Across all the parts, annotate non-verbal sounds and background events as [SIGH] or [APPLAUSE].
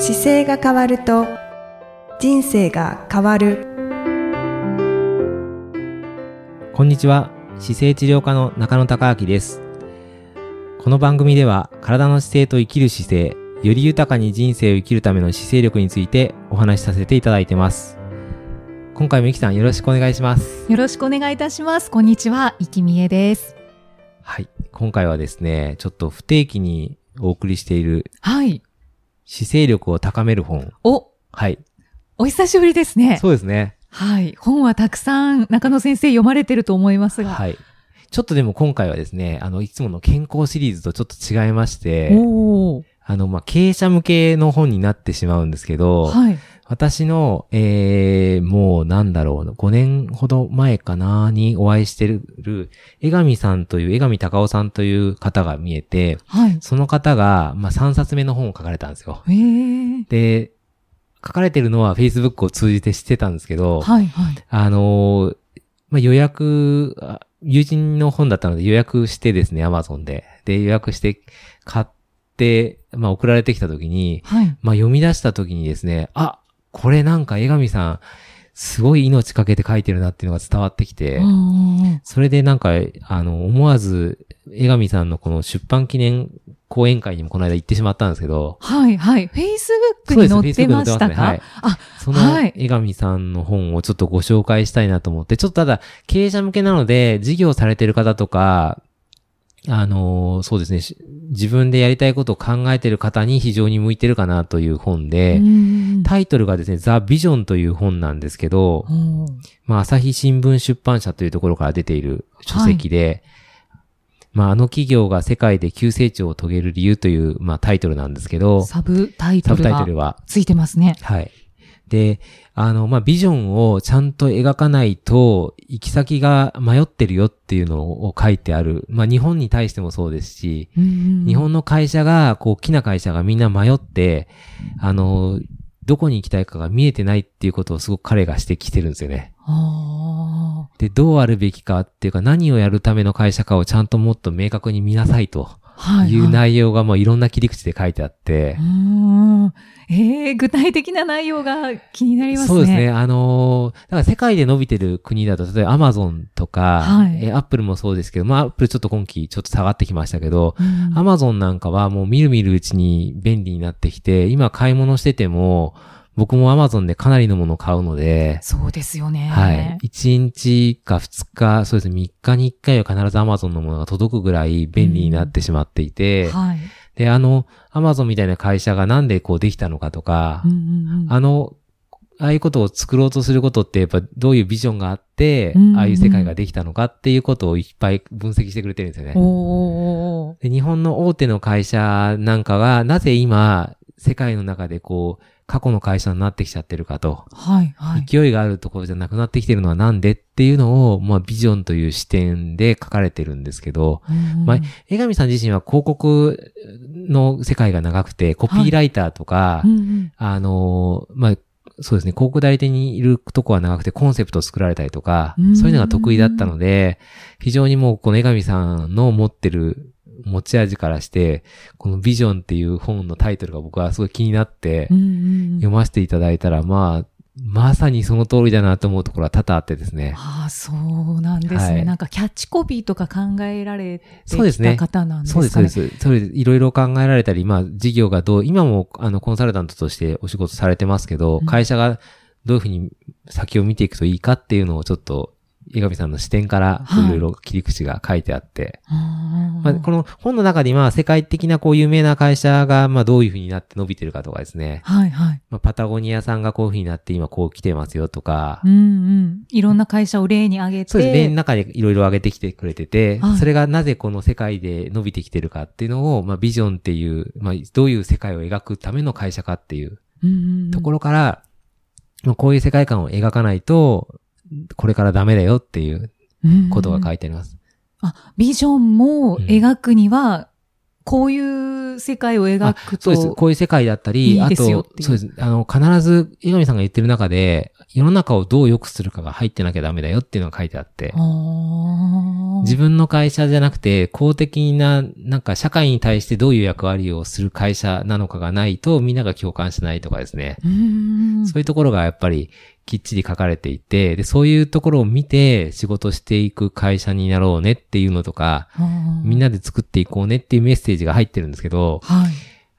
姿勢が変わると人生が変わる。こんにちは。姿勢治療科の中野孝明です。この番組では体の姿勢と生きる姿勢より豊かに人生を生きるための姿勢力についてお話しさせていただいてます。今回もゆきさんよろしくお願いします。よろしくお願いいたします。こんにちは。生きみえです。はい。今回はですねちょっと不定期にお送りしているはい姿勢力を高める本。お。はい。お久しぶりですね。そうですね。はい。本はたくさん中野先生読まれてると思いますが。はい。ちょっとでも今回はですね、あの、いつもの健康シリーズとちょっと違いまして、おー。あの、まあ、経営者向けの本になってしまうんですけど、はい私の、えー、もうなんだろう、5年ほど前かなにお会いしてる、江上さんという、江上隆夫さんという方が見えて、はいその方が、まあ、3冊目の本を書かれたんですよ。えー、で、書かれてるのは Facebook を通じて知ってたんですけど、はいはいあのーまあ、予約、あ友人の本だったので予約してですね、Amazon で。で、予約して買って、まあ、送られてきた時に、はいまあ、読み出した時にですね、あ、これなんか江上さん、すごい命かけて書いてるなっていうのが伝わってきて、うんそれでなんか、あの、思わず、江上さんのこの出版記念講演会にもこの間行ってしまったんですけど、はいはい。フェイスブックに載ってましたか、そうです Facebook に載ってますねはい。あそのはい。江上さんの本をちょっとご紹介したいなと思って、ちょっとただ経営者向けなので、事業されてる方とか、あのーそうですね、し自分でやりたいことを考えてる方に非常に向いてるかなという本で、うん。タイトルがですね、ザ・ビジョンという本なんですけど、まあ、朝日新聞出版社というところから出ている書籍で、まあ、あの企業が世界で急成長を遂げる理由という、まあ、タイトルなんですけど、サブタイトサブルがタイトルは、ついてますね。はい。で、あの、まあ、ビジョンをちゃんと描かないと、行き先が迷ってるよっていうのを書いてある。まあ、日本に対してもそうですし、うん日本の会社が、こう、大きな会社がみんな迷って、あの、どこに行きたいかが見えてないっていうことをすごく彼が指摘してるんですよね。あで、どうあるべきかっていうか、何をやるための会社かをちゃんともっと明確に見なさいといいうはい内容がもういろんな切り口で書いてあってう、ーんえー、具体的な内容が気になりますね。そうですね。あのーだから世界で伸びてる国だと、例えばアマゾンとか、はいえアップルもそうですけど、まあアップルちょっと今期ちょっと下がってきましたけど、うん。アマゾンなんかはもうみるみるうちに便利になってきて、今買い物してても、僕もアマゾンでかなりのものを買うので、そうですよね。はい。1日か2日、そうですね、3日に1回は必ず Amazon のものが届くぐらい便利になってしまっていて、はい。で、あの、Amazon みたいな会社がなんでこうできたのかとか、うんうんうんあの、ああいうことを作ろうとすることって、やっぱどういうビジョンがあって、うんうんああいう世界ができたのかっていうことをいっぱい分析してくれてるんですよね。おーで日本の大手の会社なんかが、なぜ今、世界の中でこう、過去の会社になってきちゃってるかと。はいはい。勢いがあるところじゃなくなってきてるのはなんでっていうのを、まあ、ビジョンという視点で書かれてるんですけど、うんまあ、江上さん自身は広告の世界が長くて、コピーライターとか、うんうんあのーまあ、そうですね、広告代理店にいるとこは長くてコンセプトを作られたりとかうん、そういうのが得意だったので、非常にもうこの江上さんの持ってる持ち味からして、このビジョンっていう本のタイトルが僕はすごい気になって読ませていただいたら、まあ、まさにその通りだなと思うところは多々あってですね。ああ、そうなんですね、はいなんかキャッチコピーとか考えられてきそうですねた方なんですそうです、かね。そうです。それでいろいろ考えられたり、まあ、事業がどう、今も、あの、コンサルタントとしてお仕事されてますけど、うん会社がどういうふうに先を見ていくといいかっていうのをちょっと、江上さんの視点から、はいいろいろ切り口が書いてあって、うんまあ、この本の中で今、世界的なこう有名な会社が、まあ、どういうふうになって伸びてるかとかですね、はいはい。まあ、パタゴニアさんがこういうふうになって今こう来てますよとか、うんうん。いろんな会社を例に挙げて。そうですね。例の中でいろいろ上げてきてくれてて、はいそれがなぜこの世界で伸びてきてるかっていうのを、まあ、ビジョンっていう、まあ、どういう世界を描くための会社かっていううんうんうんところから、まあこういう世界観を描かないと、これからダメだよっていうことが書いいてあります。あ、ビジョンも描くには、こういういう世界を描くと。そうです。こういう世界だったり、いいあとそうです。あの、必ず、江上さんが言ってる中で、世の中をどう良くするかが入ってなきゃダメだよっていうのが書いてあって、自分の会社じゃなくて、公的な、なんか社会に対してどういう役割をする会社なのかがないと、みんなが共感しないとかですね。そういうところがやっぱりきっちり書かれていて、で、そういうところを見て仕事していく会社になろうねっていうのとか、みんなで作っていこうねっていうメッセージが入ってるんですけど、はい。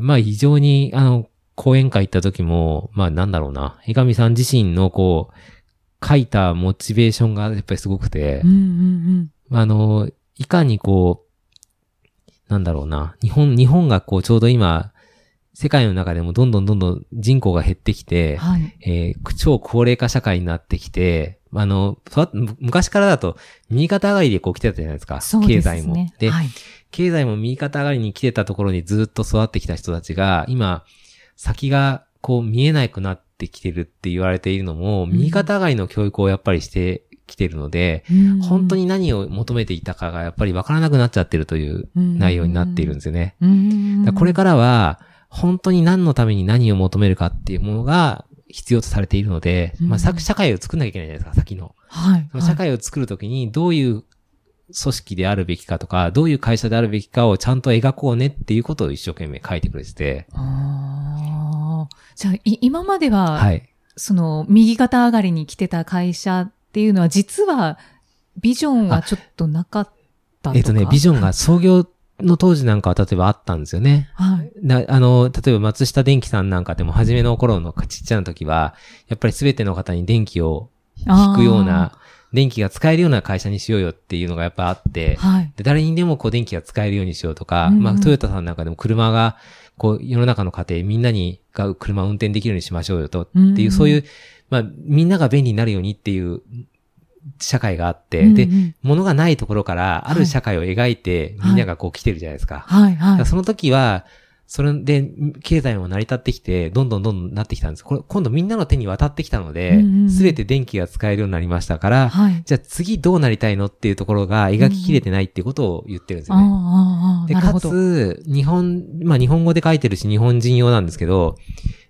まあ非常に、あの、講演会行った時も、まあなんだろうな、江上さん自身のこう、書いたモチベーションがやっぱりすごくてうん、うんあの、いかにこう、なんだろうな、日本、日本がこうちょうど今、世界の中でもどんどんどんどん人口が減ってきうん。て、はい。えー超高齢化社会になってきて、あの、昔からだと、右肩上がりでこう来てたじゃないですか。すね。経済も。で、はい。経済も右肩上がりに来てたところにずっと育ってきた人たちが、今、先がこう見えなくなってきてるって言われているのも、ん右肩上がりの教育をやっぱりしてきてるので、うん本当に何を求めていたかがやっぱりわからなくなっちゃってるという内容になっているんですよね。うんこれからは、本当に何のために何を求めるかっていうものが必要とされているので、うんまあ、さ社会を作んなきゃいけないじゃないですか、先の。はい。その社会を作るときにどういう組織であるべきかとか、どういう会社であるべきかをちゃんと描こうねっていうことを一生懸命書いてくれてて、あーじゃあ、い今までは、はい。その、右肩上がりに来てた会社っていうのは、実は、ビジョンはちょっとなかったえっ、とね、ビジョンが創業の当時なんかは例えばあったんですよね。はい。なあの、例えば松下電器さんなんかでも初めの頃のちっちゃな時は、やっぱり全ての方に電気を引くような、電気が使えるような会社にしようよっていうのがやっぱあって、はい。で誰にでもこう電気が使えるようにしようとか、うんうんまあトヨタさんなんかでも車が、こう世の中の家庭みんなにが車を運転できるようにしましょうよと、っていう、うんうんそういう、まあみんなが便利になるようにっていう社会があって、でうんう、ん物がないところからある社会を描いて、はいみんながこう来てるじゃないですか。はい、はいだから。その時は、それで、経済も成り立ってきて、どんどんどんどんなってきたんです。これ、今度みんなの手に渡ってきたのでうんうんうん、すべ、て電気が使えるようになりましたから、はい。じゃあ次どうなりたいのっていうところが描ききれてないっていうことを言ってるんですよね。ああ、で、か。つ、日本、まあ日本語で書いてるし日本人用なんですけど、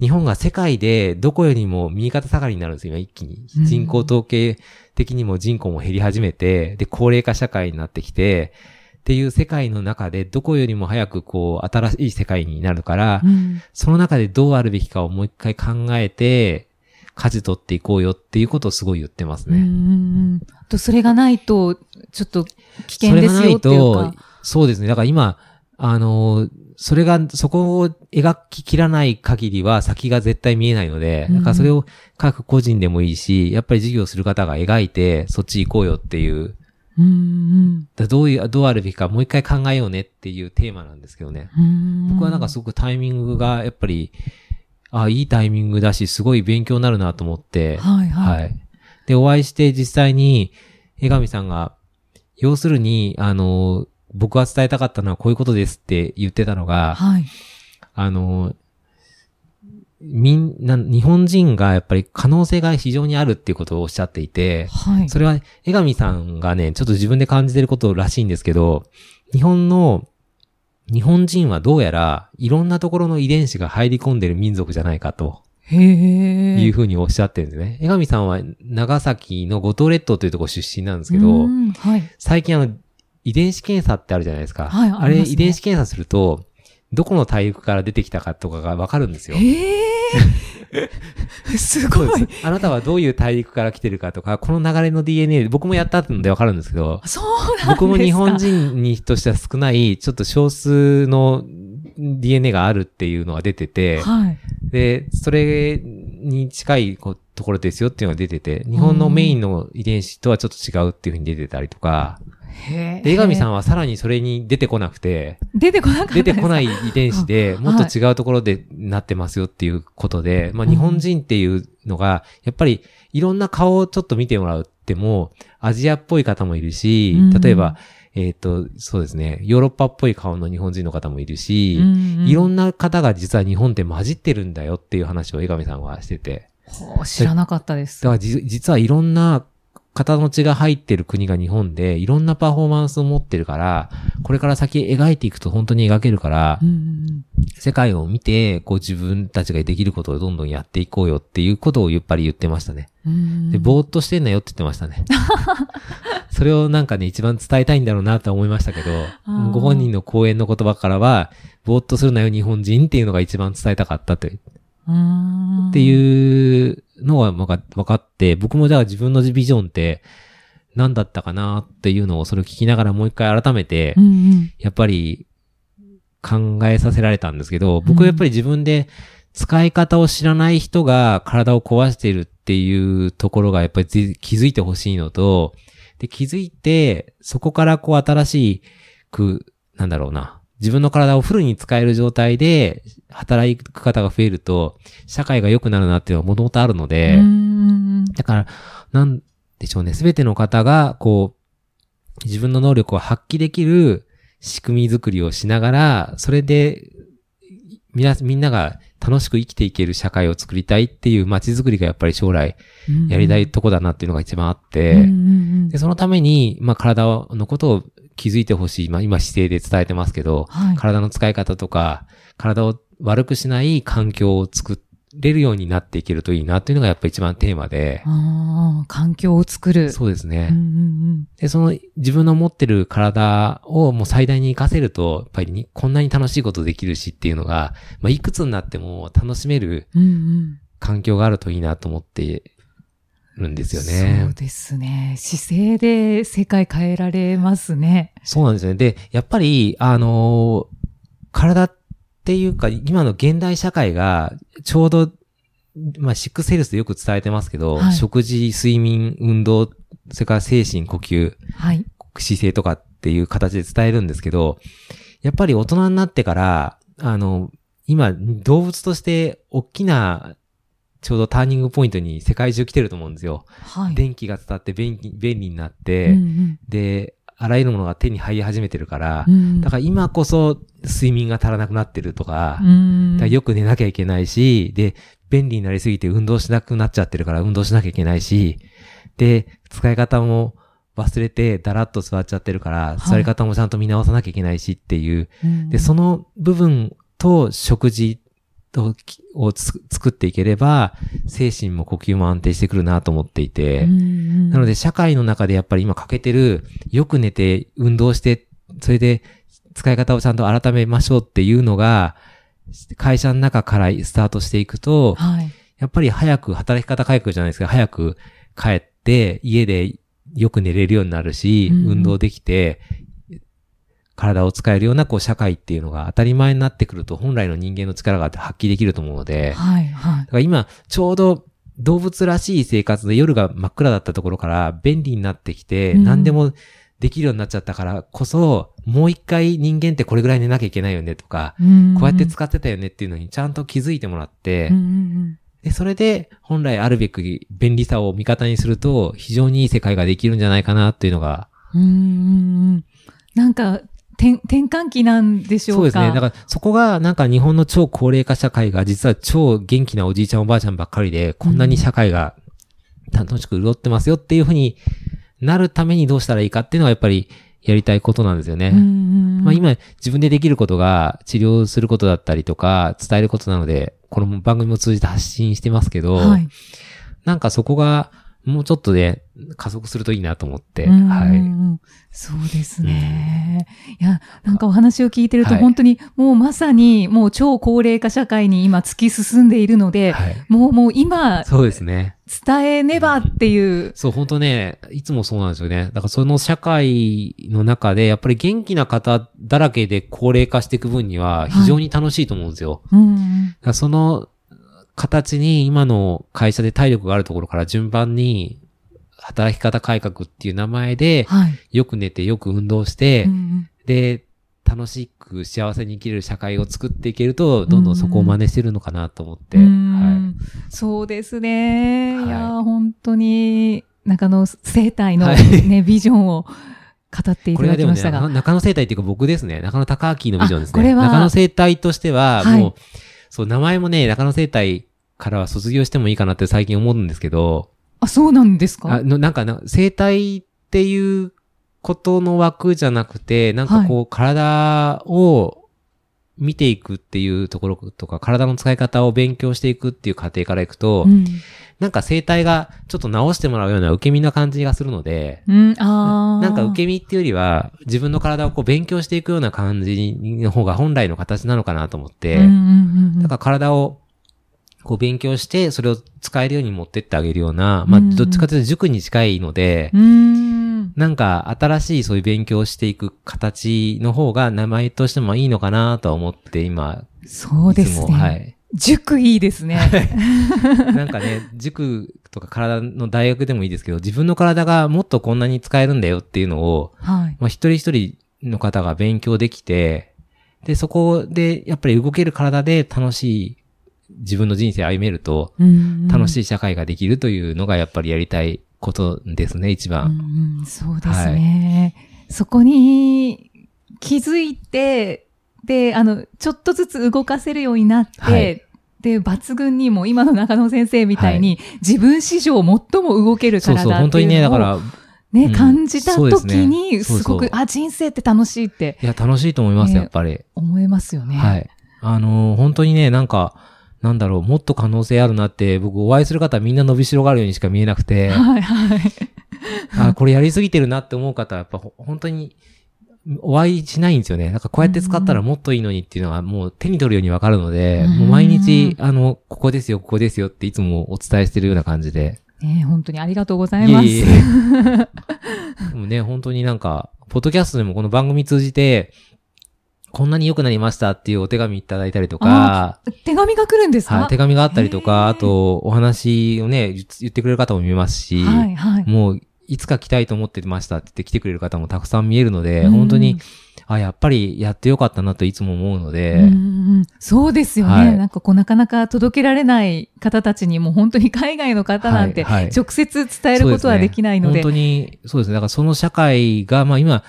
日本が世界でどこよりも右肩下がりになるんですよ、今一気にうん。人口統計的にも人口も減り始めて、で、高齢化社会になってきて、っていう世界の中でどこよりも早くこう新しい世界になるから、うんその中でどうあるべきかをもう一回考えて、舵取っていこうよっていうことをすごい言ってますね。うんと、それがないと、ちょっと危険それがないですよっていうとか。、そうですね。だから今、あのーそれが、そこを描ききらない限りは先が絶対見えないので、うんだからそれを各個人でもいいし、やっぱり事業する方が描いて、そっち行こうよっていう、うんだどういう、どうあるべきかもう一回考えようねっていうテーマなんですけどね。うんうん僕はなんかすごくタイミングが、やっぱり、あいいタイミングだし、すごい勉強になるなと思って、はいはい。はい。で、お会いして実際に、江上さんが、要するに、あの、僕が伝えたかったのはこういうことですって言ってたのが、はい。あの、みんな、日本人がやっぱり可能性が非常にあるっていうことをおっしゃっていて、はい。それは江上さんがね、ちょっと自分で感じてることらしいんですけど、日本の、日本人はどうやらいろんなところの遺伝子が入り込んでる民族じゃないかとへえ。いうふうにおっしゃってるんですね。江上さんは長崎の五島列島というところ出身なんですけど、うんはい。最近あの、遺伝子検査ってあるじゃないですか。はいあれ、ね遺伝子検査すると、どこの大陸から出てきたかとかがわかるんですよ。へえ。[LAUGHS] すごい。あなたはどういう大陸から来てるかとか、この流れの DNA、僕もやったのでわかるんですけど、そうなんですか。僕も日本人にとしては少ない、ちょっと少数の DNA があるっていうのが出てて、はい。で、それに近いこうところですよっていうのが出てて、日本のメインの遺伝子とはちょっと違うっていうふうに出てたりとか、へで江上さんははさらにそれに出てこなくて、出てこなかった出てこないい。遺伝子でもっと違うところでなってますよっていうことで、まあうん日本人っていうのが、やっぱりいろんな顔をちょっと見てもらうっても、アジアっぽい方もいるしうん、例えば、えっ、と、そうですね、ヨーロッパっぽい顔の日本人の方もいるし、いろなんな方が実は日本って混じってるんだよっていう話を江上さんはしてて。知らなかったです。だからじ実はいろんな型の血が入ってる国が日本で、いろんなパフォーマンスを持ってるから、これから先描いていくと本当に描けるから、うんうん世界を見て、こう自分たちができることをどんどんやっていこうよっていうことをやっぱり言ってましたね。で、ぼーっとしてんなよって言ってましたね。[LAUGHS] それをなんかね、一番伝えたいんだろうなとは思いましたけどご本人の講演の言葉からは、ぼーっとするなよ日本人っていうのが一番伝えたかったってうんっていうのが分かって、僕もじゃあ自分のビジョンって何だったかなっていうのをそれを聞きながらもう一回改めてう、んうん。やっぱり考えさせられたんですけど、僕はやっぱり自分で使い方を知らない人が体を壊しているっていうところがやっぱりぜ気づいてほしいのと、で、気づいて、そこからこう新しく、なんだろうな、自分の体をフルに使える状態で働く方が増えると、社会が良くなるなっていうのはもともとあるので、うん。だから、なんでしょうね。すべての方が、こう、自分の能力を発揮できる仕組み作りをしながら、それで、みな、みんなが楽しく生きていける社会を作りたいっていう街づくりがやっぱり将来うん。やりたいとこだなっていうのが一番あって、で、そのために、まあ、体のことを気づいてほしい。まあ、今姿勢で伝えてますけど、はい体の使い方とか、体を悪くしない環境を作れるようになっていけるといいなっていうのがやっぱ一番テーマで、ああ、環境を作る。そうですね。うんうんで、その自分の持ってる体をもう最大に活かせると、やっぱりにこんなに楽しいことできるしっていうのが、まあ、いくつになっても楽しめるうん。うんうん環境があるといいなと思ってるんですよそうね。ですね。姿勢で世界変えられますね。そうなんですよね。で、やっぱり、あのー体っていうか、今の現代社会が、ちょうど、まあ、シックスヘルスでよく伝えてますけど、はい食事、睡眠、運動、それから精神、呼吸、はい。姿勢とかっていう形で伝えるんですけど、やっぱり大人になってから、あの、今、動物として大きな、ちょうどターニングポイントに世界中来てると思うんですよ。はい。電気が伝って便利になっうて、ん。で、あらゆるものが手に入り始めてるから、うん。うんだから今こそ睡眠が足らなくなってるとか、うん。だからよく寝なきゃいけないし、で、便利になりすぎて運動しなくなっちゃってるから運動しなきゃいけないし、で、使い方も忘れてだらっと座っちゃってるから、い。座り方もちゃんと見直さなきゃいけないしっていう、うん。で、その部分と食事とをつ作っていければ、精神も呼吸も安定してくるなと思っていて、うんうん。なので社会の中でやっぱり今欠けてる、よく寝て運動して、それで使い方をちゃんと改めましょうっていうのが、会社の中からスタートしていくと、はい。やっぱり早く働き方改革じゃないですか、早く帰って家でよく寝れるようになるし、運動できて、体を使えるようなこう社会っていうのが当たり前になってくると本来の人間の力が発揮できると思うので、はい。はいだ。から今、ちょうど動物らしい生活で夜が真っ暗だったところから便利になってきて、うん何でもできるようになっちゃったからこそ、もう一回人間ってこれぐらい寝なきゃいけないよねとか、こうやって使ってたよねっていうのにちゃんと気づいてもらって、で、それで本来あるべき便利さを味方にすると、非常にいい世界ができるんじゃないかなっていうのが、うんなんか、転転換期なんでしょうか？そうですね。だからそこがなんか日本の超高齢化社会が実は超元気なおじいちゃんおばあちゃんばっかりで、こんなに社会が楽しく潤ってますよっていうふうになるためにどうしたらいいかっていうのはやっぱりやりたいことなんですよね。まあ今自分でできることが治療することだったりとか伝えることなので、この番組も通じて発信してますけど、はい。なんかそこがもうちょっとで加速するといいなと思って、うんはい。うんうんそうですね。いや、なんかお話を聞いてるとはい本当にもうまさにもう超高齢化社会に今突き進んでいるので、はい。もうもう今そうですね。伝えねばっていう。そう、本当ね、いつもそうなんですよね。だからその社会の中で、やっぱり元気な方だらけで高齢化していく分には非常に楽しいと思うんですよ。うんうんその形に今の会社で体力があるところから順番に働き方改革っていう名前で、はい。よく寝てよく運動して、うんうんで、楽しく幸せに生きれる社会を作っていけると、どんどんそこを真似してるのかなと思って。そうですね。はいい、や、本当に、中野生態のはね、ビジョンを語ってい。いたこれはでもね、だきましたが。な中野生態っていうか僕ですね。中野隆明のビジョンですね。中野生態としては、はいもう、そう、名前もね、中野生態からは卒業してもいいかなって最近思うんですけど、あ、そうなんですか？あのなんかな、生体っていうことの枠じゃなくて、なんかこう、体を見ていくっていうところとか、体の使い方を勉強していくっていう過程からいくと、うん。なんか生体がちょっと直してもらうような受け身な感じがするので、うん、ああ。なんか受け身っていうよりは、自分の体をこう勉強していくような感じの方が本来の形なのかなと思って、うんうんうんうんだから体をこう勉強して、それを使えるように持ってってあげるような、まあうんどっちかというと塾に近いので、うーん。なんか新しいそういう勉強をしていく形の方が名前としてもいいのかなとは思って今、そうですね。はい。塾いいですね。なんかね、塾とか体の大学でもいいですけど、自分の体がもっとこんなに使えるんだよっていうのを、はい。まあ、一人一人の方が勉強できて、で、そこでやっぱり動ける体で楽しい自分の人生歩めると、楽しい。い社会ができるというのがやっぱりやりたいことですね、一うん番。うんそうですね。そこに気づいて、で、あの、ちょっとずつ動かせるようになって、はいで、抜群にも今の中野先生みたいに、自分史上最も動けるそうそう、体っていう本当にね、だのをから、ね、うん感じた時に、そうそうすごく、あ、人生って楽しいっていや、楽しいと思います、ねやっぱり。思えますよね。はい。あのー本当にね、なんか、なんだろう、もっと可能性あるなって、僕お会いする方はみんな伸びしろがあるようにしか見えなくて、はい、はい。あ、これやりすぎてるなって思う方は、やっぱほ本当に、お会いしないんですよね。なんかこうやって使ったらもっといいのにっていうのがもう手に取るようにわかるので、うんもう毎日、あの、ここですよ、ここですよっていつもお伝えしてるような感じで。ね、本当にありがとうございます。いえいえでもね、本当になんか、ポッドキャストでもこの番組通じて、こんなに良くなりましたっていうお手紙いただいたりとか、手紙が来るんですか？はい、手紙があったりとか、あと、お話をね、言言ってくれる方も見えますし、はい、はい。もう、いつか来たいと思ってましたって言って来てくれる方もたくさん見えるので、うん。本当に、あ、やっぱりやってよかったなといつも思うので、うん。うんそうですよね、はい。なんかこうなかなか届けられない方たちにも本当に [LAUGHS] 海外の方なんてはい。はい。直接伝えることはできないので。そうすね本当に、そうですね。だからその社会が、まあ今、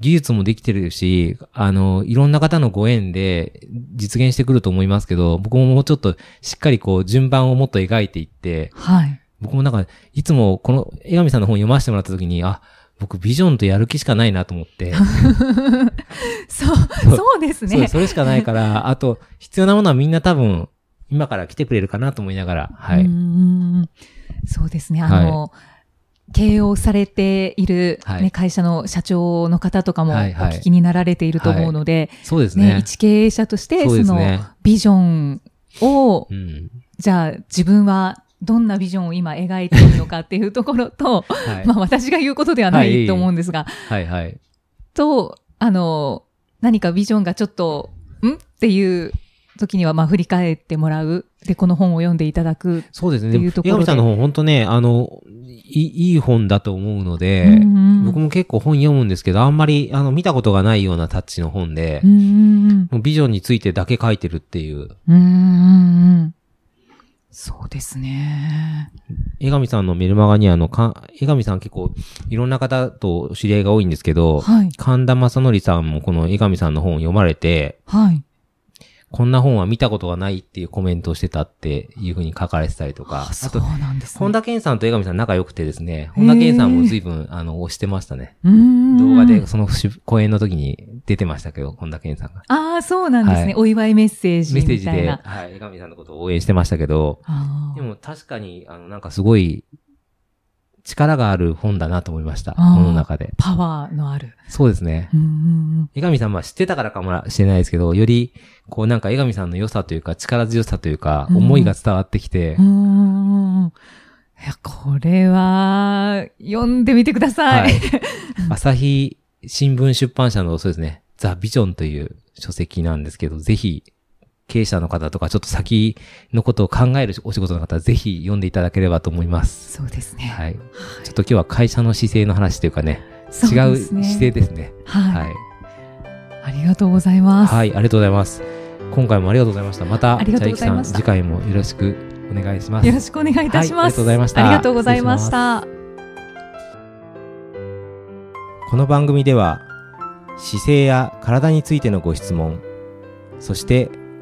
技術もできてるし、あの、いろんな方のご縁で実現してくると思いますけど、僕ももうちょっとしっかりこう順番をもっと描いていって、はい。僕もなんか、いつもこの江上さんの本読ませてもらった時に、あ、僕ビジョンとやる気しかないなと思って、[LAUGHS] そう、そうですね。それしかないから、あと、必要なものはみんな多分、今から来てくれるかなと思いながら、はい。うんそうですね。あの、経営をされている、ねはい会社の社長の方とかもおはいはい聞きになられていると思うので、ねそうですね。一経営者としてその。ビジョンをうん。じゃあ自分はどんなビジョンを今描いているのかっていうところと、はい。まあ私が言うことではなはいいと思うんですが、はいはい。と、あの、何かビジョンがちょっと、ん？っていう時には、まあ振り返ってもらう。で、この本を読んでいただく。そうですね。っていうところで江上さんの本、本当ね、あの、いいい本だと思うので、うんうん僕も結構本読むんですけど、あんまり、あの、見たことがないようなタッチの本でう、んうんビジョンについてだけ書いてるっていう、うん。うんうんうんそうですね。江上さんのメルマガにあの、か江上さん結構、いろんな方と知り合いが多いんですけど、はい。神田正則さんもこの江上さんの本を読まれて、はい。こんな本は見たことがないっていうコメントをしてたっていうふうに書かれてたりとか、あ、そう、なんですね。本田健さんと江上さん仲良くてですね、本田健さんも随分、あの、推してましたね。動画で、そのし講演の時に出てましたけど、本田健さんが。ああ、そうなんですね。はいお祝いメッセージメッセージで。はい、江上さんのことを応援してましたけど、でも確かに、あの、なんかすごい、力がある本だなと思いました。この中で。パワーのある。そうですね。江上さんは知ってたからかもしれないですけど、より、こうなんか江上さんの良さというか、力強さというか、うん思いが伝わってきて、うーんいや、これは、読んでみてくださ。はいい。[LAUGHS] 朝日新聞出版社のそうですね、ザ・ビジョンという書籍なんですけど、ぜひ、経営者の方とか、ちょっと先のことを考えるお仕事の方は、ぜひ読んでいただければと思います。そうですね。はい。ちょっと今日は会社の姿勢の話というかね、違う姿勢ですね。はい、はい。ありがとうございます。はい、ありがとうございます。今回もありがとうございました。また、ありがとうございましたじゃあ、いきさん、次回もよろしくお願いします。よろしくお願いいたします。はいありがとうございましたありがとうございました。この番組では姿勢や体についてのご質問そして